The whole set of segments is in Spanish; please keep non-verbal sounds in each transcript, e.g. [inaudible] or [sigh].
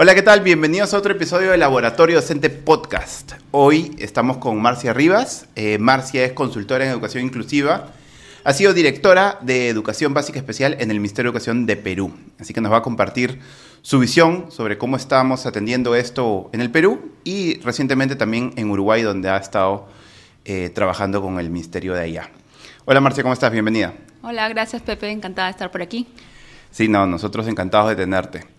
Hola, ¿qué tal? Bienvenidos a otro episodio de Laboratorio Docente Podcast. Hoy estamos con Marcia Rivas. Eh, Marcia es consultora en educación inclusiva. Ha sido directora de Educación Básica Especial en el Ministerio de Educación de Perú. Así que nos va a compartir su visión sobre cómo estamos atendiendo esto en el Perú y recientemente también en Uruguay, donde ha estado eh, trabajando con el Ministerio de allá. Hola Marcia, ¿cómo estás? Bienvenida. Hola, gracias Pepe, encantada de estar por aquí. Sí, no, nosotros encantados de tenerte.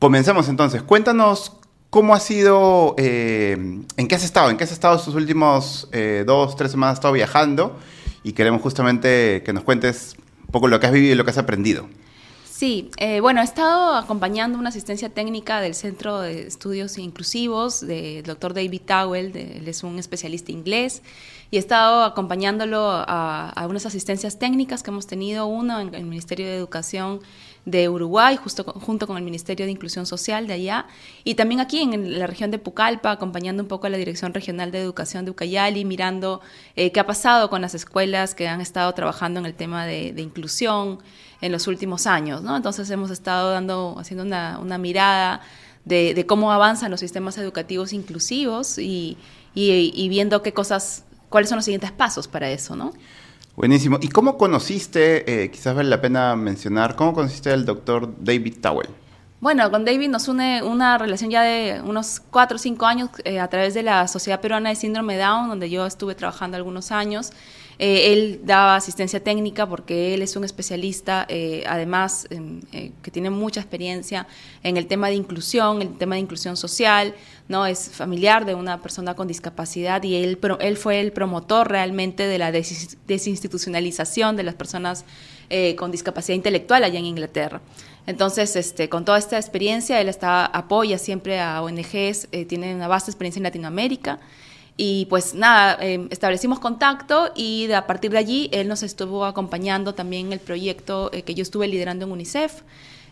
Comencemos entonces. Cuéntanos cómo ha sido, eh, en qué has estado, en qué has estado estos últimos eh, dos, tres semanas, has estado viajando y queremos justamente que nos cuentes un poco lo que has vivido y lo que has aprendido. Sí, eh, bueno, he estado acompañando una asistencia técnica del Centro de Estudios Inclusivos del doctor David Towell, él es un especialista inglés, y he estado acompañándolo a, a unas asistencias técnicas que hemos tenido, uno en el Ministerio de Educación de Uruguay, justo junto con el Ministerio de Inclusión Social de allá, y también aquí en la región de Pucallpa, acompañando un poco a la Dirección Regional de Educación de Ucayali, mirando eh, qué ha pasado con las escuelas que han estado trabajando en el tema de, inclusión en los últimos años, ¿no? Entonces hemos estado dando, haciendo una, mirada de, cómo avanzan los sistemas educativos inclusivos y, y viendo qué cosas, cuáles son los siguientes pasos para eso, ¿no? Buenísimo. ¿Y cómo conociste, eh, quizás vale la pena mencionar, cómo conociste al doctor David Towell? Bueno, con David nos une una relación ya de unos cuatro o cinco años eh, a través de la Sociedad Peruana de Síndrome Down, donde yo estuve trabajando algunos años. Eh, él daba asistencia técnica porque él es un especialista, eh, además, eh, que tiene mucha experiencia en el tema de inclusión, el tema de inclusión social, ¿no? Es familiar de una persona con discapacidad y él, él fue el promotor realmente de la desinstitucionalización de las personas con discapacidad intelectual allá en Inglaterra. Entonces, este, con toda esta experiencia, él está, apoya siempre a ONGs, tiene una vasta experiencia en Latinoamérica. Y pues nada, em, establecimos contacto y a partir de allí él nos estuvo acompañando también en el proyecto eh, que yo estuve liderando en UNICEF,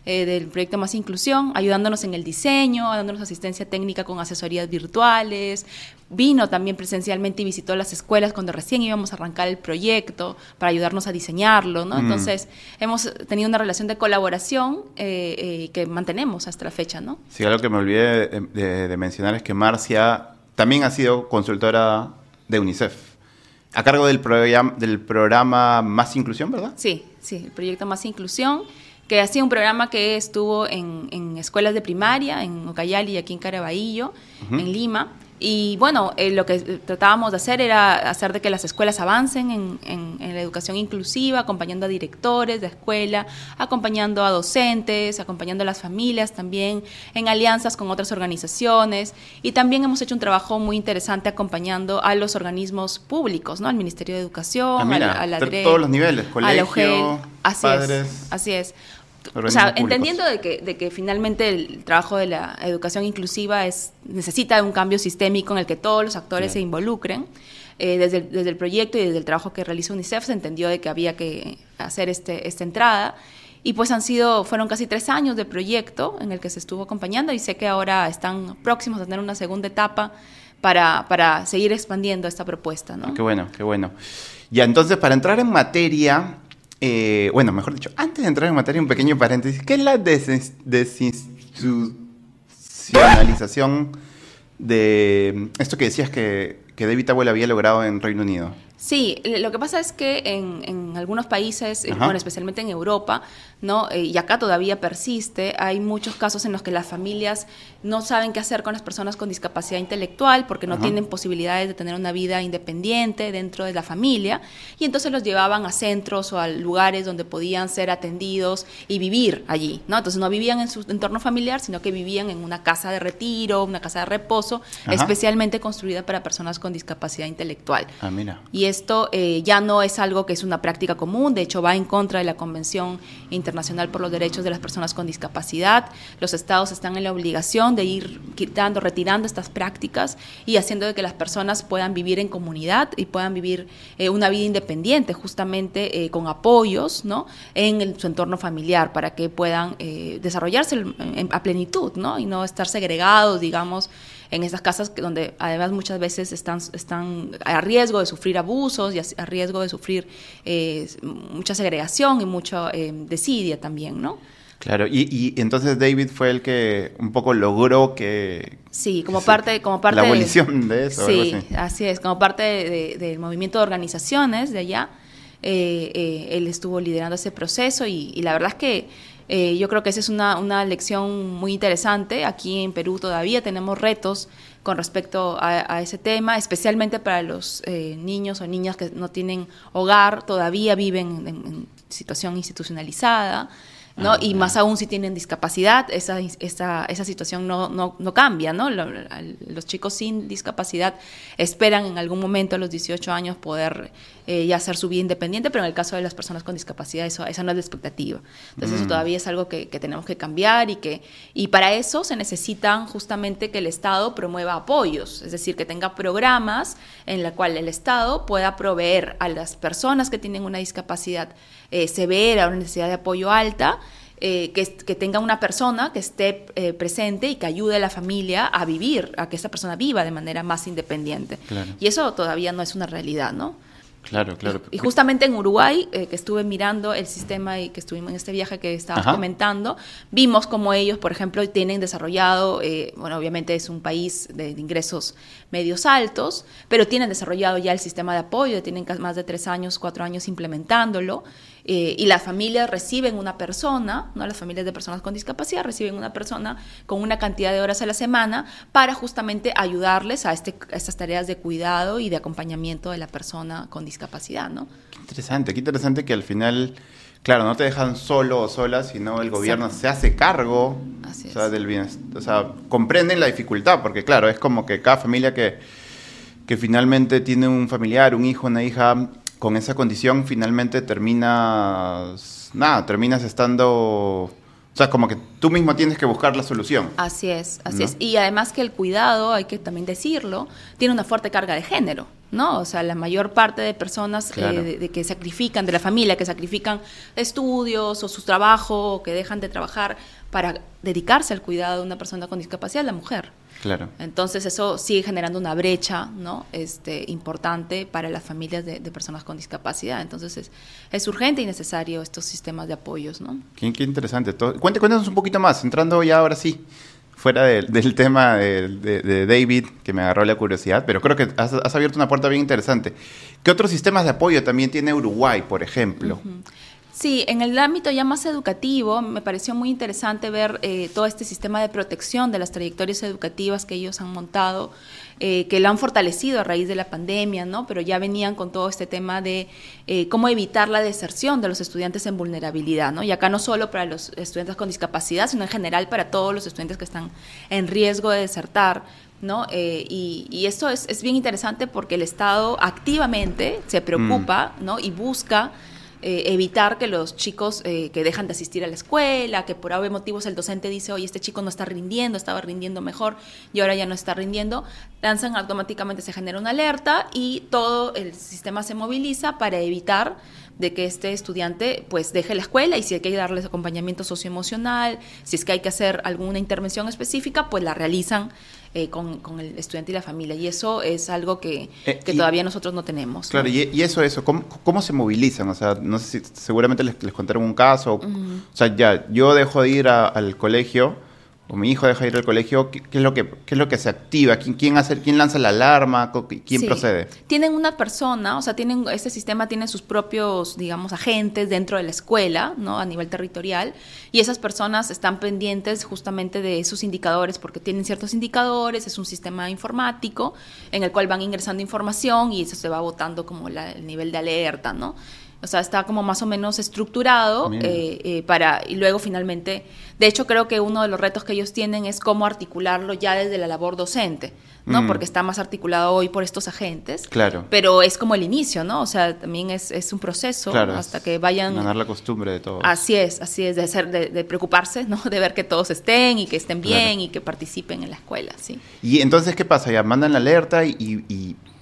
eh, del proyecto Más Inclusión, ayudándonos en el diseño, dándonos asistencia técnica con asesorías virtuales. Vino también presencialmente y visitó las escuelas cuando recién íbamos a arrancar el proyecto para ayudarnos a diseñarlo. ¿no? Mm. Entonces, hemos tenido una relación de colaboración eh, que mantenemos hasta la fecha. ¿no? Sí, algo que me olvidé de mencionar es que Marcia también ha sido consultora de UNICEF, a cargo del, programa, del programa Más Inclusión, ¿verdad? Sí, sí, el proyecto Más Inclusión, que ha sido un programa que estuvo en, escuelas de primaria, en Ucayali y aquí en Caraballo, en Lima y bueno, eh, lo que tratábamos de hacer era hacer de que las escuelas avancen en, en, la educación inclusiva, acompañando a directores de escuela, acompañando a docentes, acompañando a las familias también, en alianzas con otras organizaciones. Y también hemos hecho un trabajo muy interesante acompañando a los organismos públicos, ¿no? Al Ministerio de Educación, ah, a, la, todos los niveles, colegio, así padres. Es, así es. O sea, entendiendo de que, de que finalmente el trabajo de la educación inclusiva es necesita un cambio sistémico en el que todos los actores se involucren. Eh, desde, el, desde el proyecto y desde el trabajo que realiza UNICEF se entendió de que había que hacer este, esta entrada. Y pues han sido, fueron casi tres años de proyecto en el que se estuvo acompañando y sé que ahora están próximos a tener una segunda etapa para, para seguir expandiendo esta propuesta. ¿no? qué bueno, qué bueno. Ya, entonces, para entrar en materia, eh, bueno, mejor dicho, antes de entrar en materia, un pequeño paréntesis. ¿Qué es la desinstitucionalización de esto que decías que, que David Abuela había logrado en Reino Unido? Sí, lo que pasa es que en, en algunos países, eh, bueno, especialmente en Europa, ¿no? Eh, y acá todavía persiste, hay muchos casos en los que las familias no saben qué hacer con las personas con discapacidad intelectual porque no tienen posibilidades de tener una vida independiente dentro de la familia y entonces los llevaban a centros o a lugares donde podían ser atendidos y vivir allí, ¿no? Entonces no vivían en su entorno familiar, sino que vivían en una casa de retiro, una casa de reposo, especialmente construida para personas con discapacidad intelectual. Ah, mira esto eh, ya no es algo que es una práctica común, de hecho va en contra de la Convención Internacional por los Derechos de las Personas con Discapacidad. Los estados están en la obligación de ir quitando, retirando estas prácticas y haciendo de que las personas puedan vivir en comunidad y puedan vivir eh, una vida independiente, justamente eh, con apoyos ¿no? en su entorno familiar, para que puedan desarrollarse a plenitud ¿no? y no estar segregados, digamos, en esas casas donde además muchas veces están, están a riesgo de sufrir abusos y a, riesgo de sufrir eh, mucha segregación y mucha eh, desidia también, ¿no? Claro, y, y, entonces David fue el que un poco logró que... Sí, como parte... Como parte la abolición de, eso. Sí, así. es, como parte del movimiento de organizaciones de allá, eh, eh, él estuvo liderando ese proceso y, la verdad es que eh, yo creo que esa es una, una, lección muy interesante. Aquí en Perú todavía tenemos retos con respecto a, ese tema, especialmente para los niños o niñas que no tienen hogar, todavía viven en situación institucionalizada. ¿no? y más aún si tienen discapacidad, esa, esa, esa situación no, no, no cambia, ¿no? Los chicos sin discapacidad esperan en algún momento a los 18 años poder eh, ya hacer su vida independiente, pero en el caso de las personas con discapacidad eso, esa no es la expectativa. Entonces eso mm. todavía es algo que, que, tenemos que cambiar y que y para eso se necesitan justamente que el Estado promueva apoyos, es decir, que tenga programas en la cual el Estado pueda proveer a las personas que tienen una discapacidad eh, severa, una necesidad de apoyo alta, eh, que, que, tenga una persona que esté eh, presente y que ayude a la familia a vivir, a que esa persona viva de manera más independiente. Y eso todavía no es una realidad, ¿no? Claro, claro. Y, justamente en Uruguay, eh, que estuve mirando el sistema y que estuvimos en este viaje que estabas comentando, vimos como ellos, por ejemplo, tienen desarrollado, bueno, obviamente es un país de, de, ingresos medios altos, pero tienen desarrollado ya el sistema de apoyo, tienen más de tres años, cuatro años implementándolo. Eh, y las familias reciben una persona, ¿no? las familias de personas con discapacidad reciben una persona con una cantidad de horas a la semana para justamente ayudarles a, este, estas tareas de cuidado y de acompañamiento de la persona con discapacidad. ¿no? Qué interesante, qué interesante que al final... Claro, no te dejan solo o sola, sino el gobierno se hace cargo o sea, del bienestar. O sea, comprenden la dificultad, porque claro, es como que cada familia que, que finalmente tiene un familiar, un hijo, una hija, con esa condición finalmente terminas, nada, terminas estando, o sea, como que tú mismo tienes que buscar la solución. Así es, así es. Y además que el cuidado, hay que también decirlo, tiene una fuerte carga de género. ¿no? O sea, la mayor parte de personas eh, de, que sacrifican, de la familia, que sacrifican estudios o su trabajo, o que dejan de trabajar para dedicarse al cuidado de una persona con discapacidad, la mujer. Claro. Entonces eso sigue generando una brecha, ¿no? Este, importante para las familias de, personas con discapacidad. Entonces es, es, urgente y necesario estos sistemas de apoyos, ¿no? Qué, interesante. cuéntanos un poquito más, entrando ya ahora sí, fuera del [laughs] tema de, David, que me agarró la curiosidad, pero creo que has, abierto una puerta bien interesante. ¿Qué otros sistemas de apoyo también tiene Uruguay, por ejemplo? Sí, en el ámbito ya más educativo, me pareció muy interesante ver eh, todo este sistema de protección de las trayectorias educativas que ellos han montado, eh, que lo han fortalecido a raíz de la pandemia, ¿no? Pero ya venían con todo este tema de eh, cómo evitar la deserción de los estudiantes en vulnerabilidad, ¿no? Y acá no solo para los estudiantes con discapacidad, sino en general para todos los estudiantes que están en riesgo de desertar, ¿no? y, y, esto es, es, bien interesante porque el Estado activamente se preocupa, mm. ¿no? Y busca eh, evitar que los chicos eh, que dejan de asistir a la escuela, que por algún motivos el docente dice, oye, este chico no está rindiendo, estaba rindiendo mejor y ahora ya no está rindiendo, lanzan automáticamente, se genera una alerta y todo el sistema se moviliza para evitar de que este estudiante pues deje la escuela y si hay que darles acompañamiento socioemocional, si es que hay que hacer alguna intervención específica, pues la realizan eh, con, el estudiante y la familia. Y eso es algo que, eh, todavía nosotros no tenemos. Claro, y, eso, eso, ¿cómo, se movilizan? O sea, no sé si seguramente les, les contaron un caso. O sea, ya, yo dejo de ir al colegio o mi hijo deja de ir al colegio, ¿qué, es, lo que, qué es lo que se activa? ¿Quién, quién, hace, quién lanza la alarma? ¿Quién procede? Tienen una persona, o sea, tienen este sistema tiene sus propios, digamos, agentes dentro de la escuela, ¿no? A nivel territorial, y esas personas están pendientes justamente de esos indicadores porque tienen ciertos indicadores, es un sistema informático en el cual van ingresando información y eso se va votando como el nivel de alerta, ¿no? O sea, está como más o menos estructurado eh, eh, para, y luego finalmente, de hecho creo que uno de los retos que ellos tienen es cómo articularlo ya desde la labor docente, ¿no? Mm. Porque está más articulado hoy por estos agentes. Claro. Pero es como el inicio, ¿no? O sea, también es, es un proceso hasta que vayan... Ganar la costumbre de todo. Así es, así es, de, ser, de, preocuparse, ¿no? De ver que todos estén y que estén bien y que participen en la escuela, sí. Y entonces, ¿qué pasa? Ya mandan la alerta y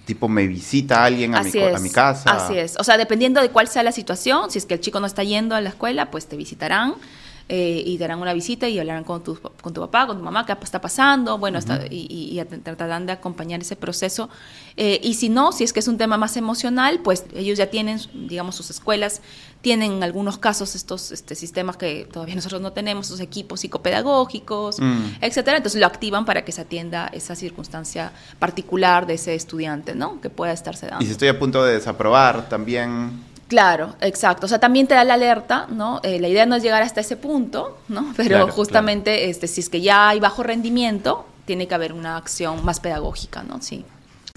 tipo me visita alguien a, mi, a mi, casa. Así es. O sea, dependiendo de cuál sea la situación, si es que el chico no está yendo a la escuela, pues te visitarán. Eh, y te harán una visita y hablarán con tu, con tu papá, con tu mamá, qué está pasando, bueno, y, y, tratarán de acompañar ese proceso. Eh, y si no, si es que es un tema más emocional, pues ellos ya tienen, digamos, sus escuelas, tienen en algunos casos estos este, sistemas que todavía [laughs] nosotros no tenemos, esos equipos psicopedagógicos, mm. etcétera, entonces lo activan para que se atienda esa circunstancia particular de ese estudiante, ¿no? Que pueda estarse dando. Y si estoy a punto de desaprobar, también Claro, exacto. O sea, también te da la alerta, ¿no? Eh, la idea no es llegar hasta ese punto, ¿no? [laughs] Pero justamente, este, si es que ya hay bajo rendimiento, tiene que haber una acción más pedagógica, ¿no? Sí.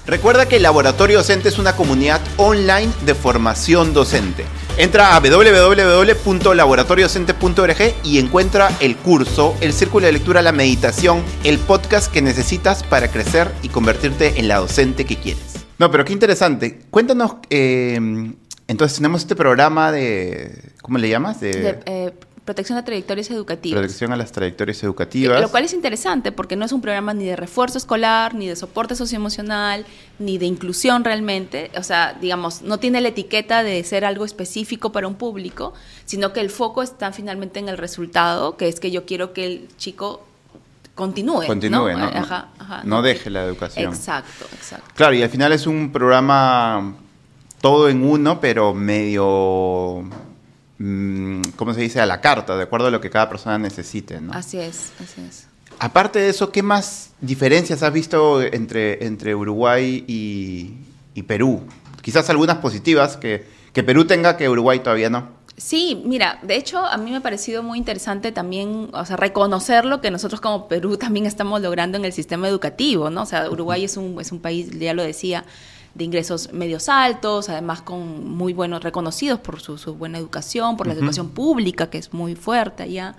Recuerda que el Laboratorio Docente es una comunidad online de formación docente. Entra a www.laboratoriodocente.org y encuentra el curso, el círculo de lectura, la meditación, el podcast que necesitas para crecer y convertirte en la docente que quieres. No, pero qué interesante. Cuéntanos eh, entonces tenemos este programa de, ¿cómo le llamas? De, eh, protección a trayectorias educativas. Protección a las trayectorias educativas. Lo cual es interesante porque no es un programa ni de refuerzo escolar, ni de soporte socioemocional, ni de inclusión realmente. O sea, digamos, no tiene la etiqueta de ser algo específico para un público, sino que el foco está finalmente en el resultado, que es que yo quiero que el chico continúe. Continúe, ¿no? Ajá, ajá, no deje la educación. Exacto, exacto. Claro, y al final es un programa todo en uno, pero medio, mm, ¿cómo se dice? A la carta, de acuerdo a lo que cada persona necesite, ¿no? Así es, así es. Aparte de eso, ¿qué más diferencias has visto entre, entre Uruguay y, Perú? Quizás algunas positivas que, que Perú tenga que Uruguay todavía no. Sí, mira, de hecho a mí me ha parecido muy interesante también, o sea, reconocer lo que nosotros como Perú también estamos logrando en el sistema educativo, ¿no? O sea, Uruguay es un, es un país, ya lo decía, de ingresos medios altos, además con muy buenos, reconocidos por su, buena educación, por la educación pública, que es muy fuerte allá.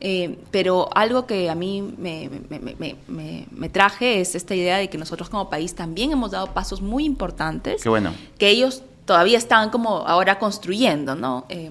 Eh, pero algo que a mí me, me, traje es esta idea de que nosotros como país también hemos dado pasos muy importantes. Qué bueno. Que ellos todavía están como ahora construyendo, ¿no? Eh,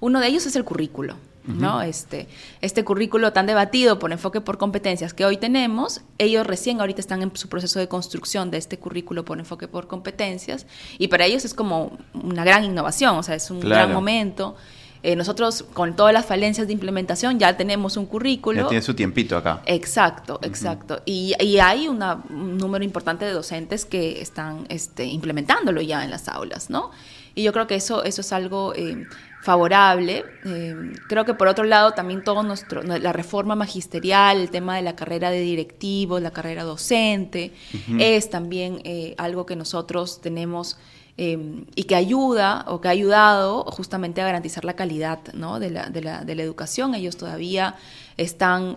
uno de ellos es el currículo. ¿No? Este, este currículo tan debatido por enfoque por competencias que hoy tenemos, ellos recién ahorita están en su proceso de construcción de este currículo por enfoque por competencias y para ellos es como una gran innovación, o sea, es un gran momento. Eh, nosotros con todas las falencias de implementación ya tenemos un currículo. Ya tiene su tiempito acá. Exacto, exacto. y, y, hay un número importante de docentes que están este, implementándolo ya en las aulas, ¿no? Y yo creo que eso, eso es algo eh, favorable. Eh, creo que por otro lado también todo nuestro, la reforma magisterial, el tema de la carrera de directivos, la carrera docente, es también eh, algo que nosotros tenemos y que ayuda o que ha ayudado justamente a garantizar la calidad ¿no? de, la, de, la, de, la, educación. Ellos todavía están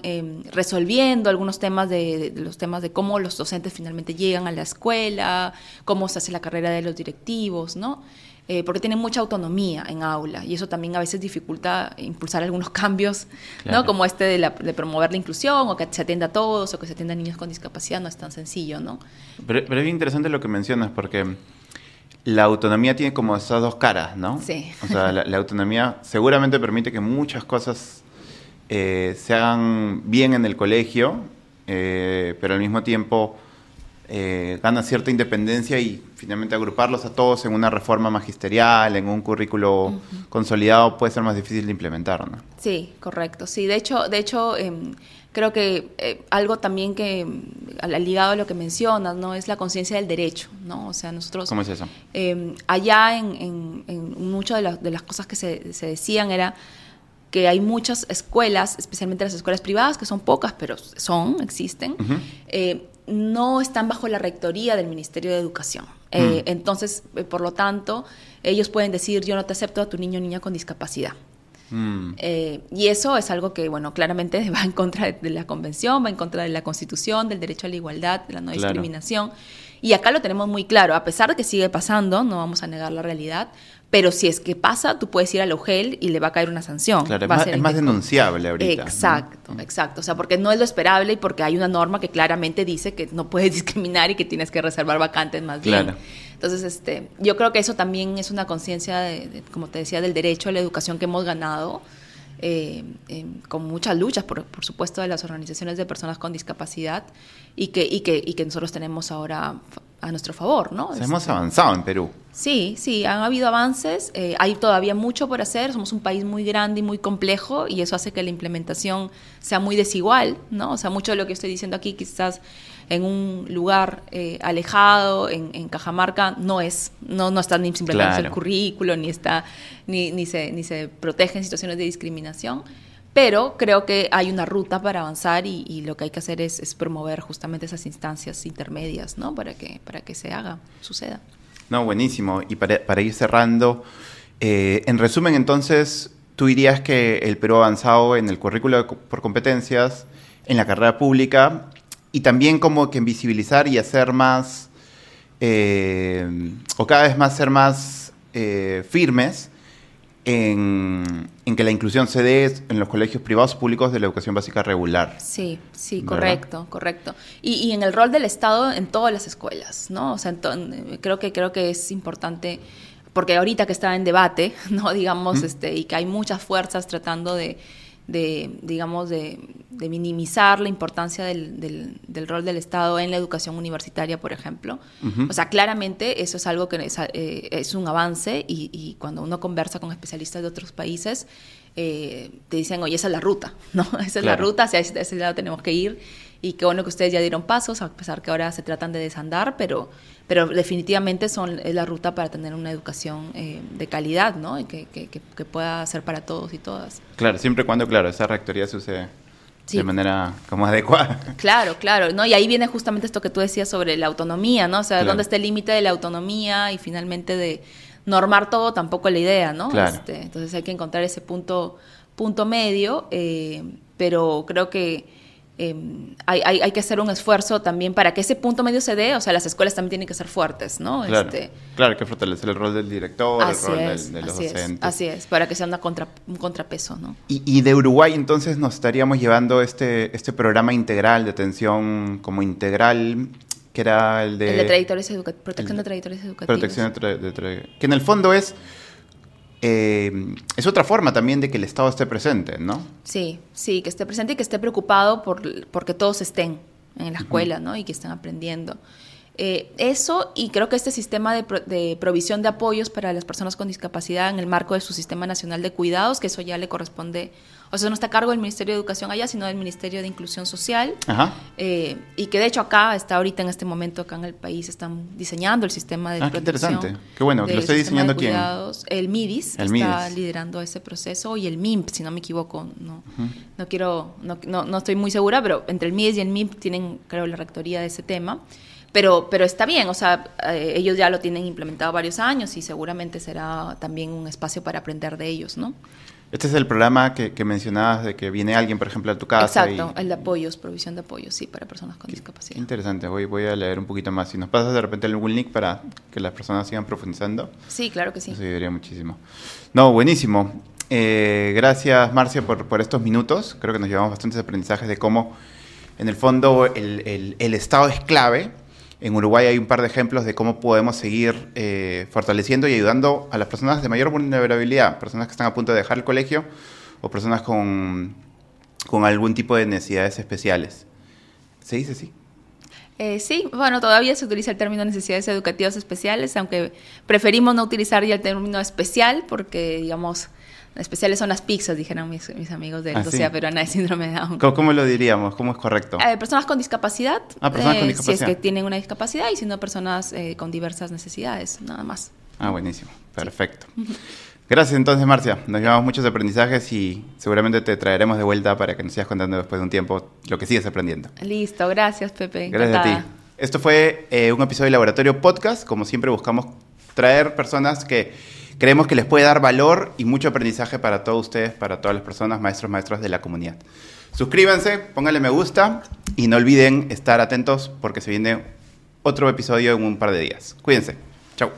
resolviendo algunos temas de, los temas de cómo los docentes finalmente llegan a la escuela, cómo se hace la carrera de los directivos, ¿no? Eh, porque tienen mucha autonomía en aula y eso también a veces dificulta impulsar algunos [laughs] cambios, ¿no? Como este de, de, promover la inclusión o que se atienda a todos o que se atienda a niños con discapacidad, no es tan sencillo, ¿no? Pero, es bien interesante lo que mencionas porque la autonomía tiene como esas dos caras, ¿no? Sí. O sea, la, autonomía seguramente permite que muchas cosas eh, se hagan bien en el colegio, eh, pero al mismo tiempo eh, gana cierta independencia y finalmente agruparlos a todos en una reforma magisterial, en un currículo consolidado, puede ser más difícil de implementar, ¿no? Sí, correcto. Sí, de hecho, de hecho em, creo que eh, algo también que, em, ligado a lo que mencionas, ¿no? Es la conciencia del derecho, ¿no? O sea, nosotros... ¿Cómo es eso? Em, allá en, en, muchas de, de, las cosas que se, se decían era que hay muchas escuelas, especialmente las escuelas privadas, que son pocas, pero son, existen, no están bajo la rectoría del Ministerio de Educación. Eh, mm. Entonces, eh, por lo tanto, ellos pueden decir, yo no te acepto a tu niño o niña con discapacidad. Mm. Eh, y eso es algo que, bueno, claramente [laughs] va en contra de la Convención, va en contra de la Constitución, del derecho a la igualdad, de la no discriminación. Y acá lo tenemos muy claro, a pesar de que sigue pasando, no vamos a negar la realidad, pero si es que pasa, tú puedes ir al UGEL y le va a caer una sanción. Claro, es más, denunciable ahorita. Exacto, exacto. O sea, porque no es lo esperable y porque hay una norma que claramente dice que no puedes [laughs] discriminar y que tienes que reservar vacantes más bien. Claro. Entonces, este, yo creo que eso también es una conciencia, como te decía, del derecho a la educación que hemos ganado. Eh, con muchas luchas, por, por, supuesto, de las organizaciones de personas con discapacidad y que, y que, y que nosotros tenemos ahora a nuestro favor, ¿no? hemos avanzado en Perú. Sí, sí, han habido avances, eh, hay todavía mucho por hacer, somos un país muy grande y muy complejo y eso hace que la implementación sea muy desigual, ¿no? O sea, mucho de lo que estoy diciendo aquí quizás en un lugar eh, alejado, en, Cajamarca, no es, no, no está ni simplemente el currículo, ni está, ni, ni, se, ni se protege en situaciones de discriminación. Pero creo que hay una ruta para avanzar y, lo que hay que hacer es, promover justamente esas instancias intermedias, ¿no? Para que, para que se haga, suceda. No, buenísimo. Y para, ir cerrando, eh, en resumen, entonces, tú dirías que el Perú ha avanzado en el currículo por competencias, en la carrera pública, y también como que en visibilizar y hacer más, eh, o cada vez más ser más eh, firmes en, que la inclusión se dé en los colegios privados públicos de la educación básica regular. Sí, sí, correcto, correcto. Y, en el rol del Estado en todas las escuelas, ¿no? O sea, creo que creo que es importante porque ahorita que está en debate, [laughs] no digamos, este, y que hay muchas fuerzas tratando de de, digamos, de, minimizar la importancia del, del, rol del Estado en la educación universitaria, por ejemplo. O sea, claramente eso es algo que es, eh, un avance y, cuando uno conversa con especialistas de otros países, eh, te dicen, oye, esa es la ruta, [laughs] ¿no? Esa es la ruta, hacia ese lado tenemos que ir y qué bueno que ustedes ya dieron pasos, a pesar que ahora se tratan de desandar, pero, pero definitivamente son, es la ruta para tener una educación eh, de calidad, ¿no? Y que, que, que, pueda ser para todos y todas. Claro, siempre y cuando, claro, esa rectoría se use de manera como adecuada. Claro, claro, ¿no? Y ahí viene justamente esto que tú decías sobre la autonomía, ¿no? O sea, ¿dónde está el límite de la autonomía y finalmente de normar todo tampoco es la idea, ¿no? Claro. Este, entonces hay que encontrar ese punto, punto medio, eh, pero creo que Em, hay, hay, que hacer un esfuerzo también para que ese punto medio se dé, o sea, las escuelas también tienen que ser fuertes, ¿no? Claro, este, claro hay que fortalecer el rol del director, el rol de los docentes. así es, para que sea una contra, un contrapeso, ¿no? Y, y, de Uruguay entonces nos estaríamos llevando este, este programa integral de atención como integral, que era el de... El de trayectorias educativas, protección de trayectorias educativas. Protección de, de que en el fondo es eh, es otra forma también de que el Estado esté presente, ¿no? Sí, sí, que esté presente y que esté preocupado por porque todos estén en la escuela, ¿no? Y que estén aprendiendo. Eh, eso y creo que este sistema de, de, provisión de apoyos para las personas con discapacidad en el marco de su Sistema Nacional de Cuidados, que eso ya le corresponde o sea, no está a cargo del Ministerio de Educación allá, sino del Ministerio de Inclusión Social. Eh, y que de hecho acá, está ahorita en este momento, acá en el país, están diseñando el sistema de ah, Qué interesante. Qué bueno, lo estoy diseñando quién. El MIDIS el está liderando ese proceso y el MIMP, si no me equivoco. No, no quiero, no, no, estoy muy segura, pero entre el MIDIS y el MIMP tienen, creo, la rectoría de ese tema. Pero, pero está bien, o sea, eh, ellos ya lo tienen implementado varios años y seguramente será también un espacio para aprender de ellos, ¿no? Este es el programa que, mencionabas de que viene alguien, por ejemplo, a tu casa. Exacto, el de apoyos, provisión de apoyos, sí, para personas con discapacidad. Interesante, voy, voy a leer un poquito más. Si nos pasas de repente algún link para que las personas sigan profundizando. Sí, claro que sí. Eso ayudaría muchísimo. No, buenísimo. Eh, gracias, Marcia, por, por estos minutos. Creo que nos llevamos bastantes aprendizajes de cómo, en el fondo, el, el, el Estado es clave en Uruguay hay un par de ejemplos de cómo podemos seguir eh, fortaleciendo y ayudando a las personas de mayor vulnerabilidad, personas que están a punto de dejar el colegio o personas con, con algún tipo de necesidades especiales. ¿Se dice así? Eh, sí, bueno, todavía se utiliza el término necesidades educativas especiales, aunque preferimos no utilizar ya el término especial porque, digamos, Especiales son las pizzas, dijeron mis, amigos de la ah, Sociedad Peruana de Síndrome de Down. ¿Cómo, lo diríamos? ¿Cómo es correcto? Eh, personas con discapacidad. Ah, personas con discapacidad. Si es que tienen una discapacidad y si no, personas eh, con diversas necesidades, nada más. Ah, buenísimo. Perfecto. Gracias entonces, Marcia. Nos llevamos muchos aprendizajes y seguramente te traeremos de vuelta para que nos sigas contando después de un tiempo lo que sigues aprendiendo. Listo, gracias, Pepe. Gracias a ti. Esto fue eh, un episodio de Laboratorio Podcast. Como siempre, buscamos traer personas que Creemos que les puede dar valor y mucho aprendizaje para todos ustedes, para todas las personas, maestros, maestras de la comunidad. Suscríbanse, pónganle me gusta y no olviden estar atentos porque se viene otro episodio en un par de días. Cuídense. Chau.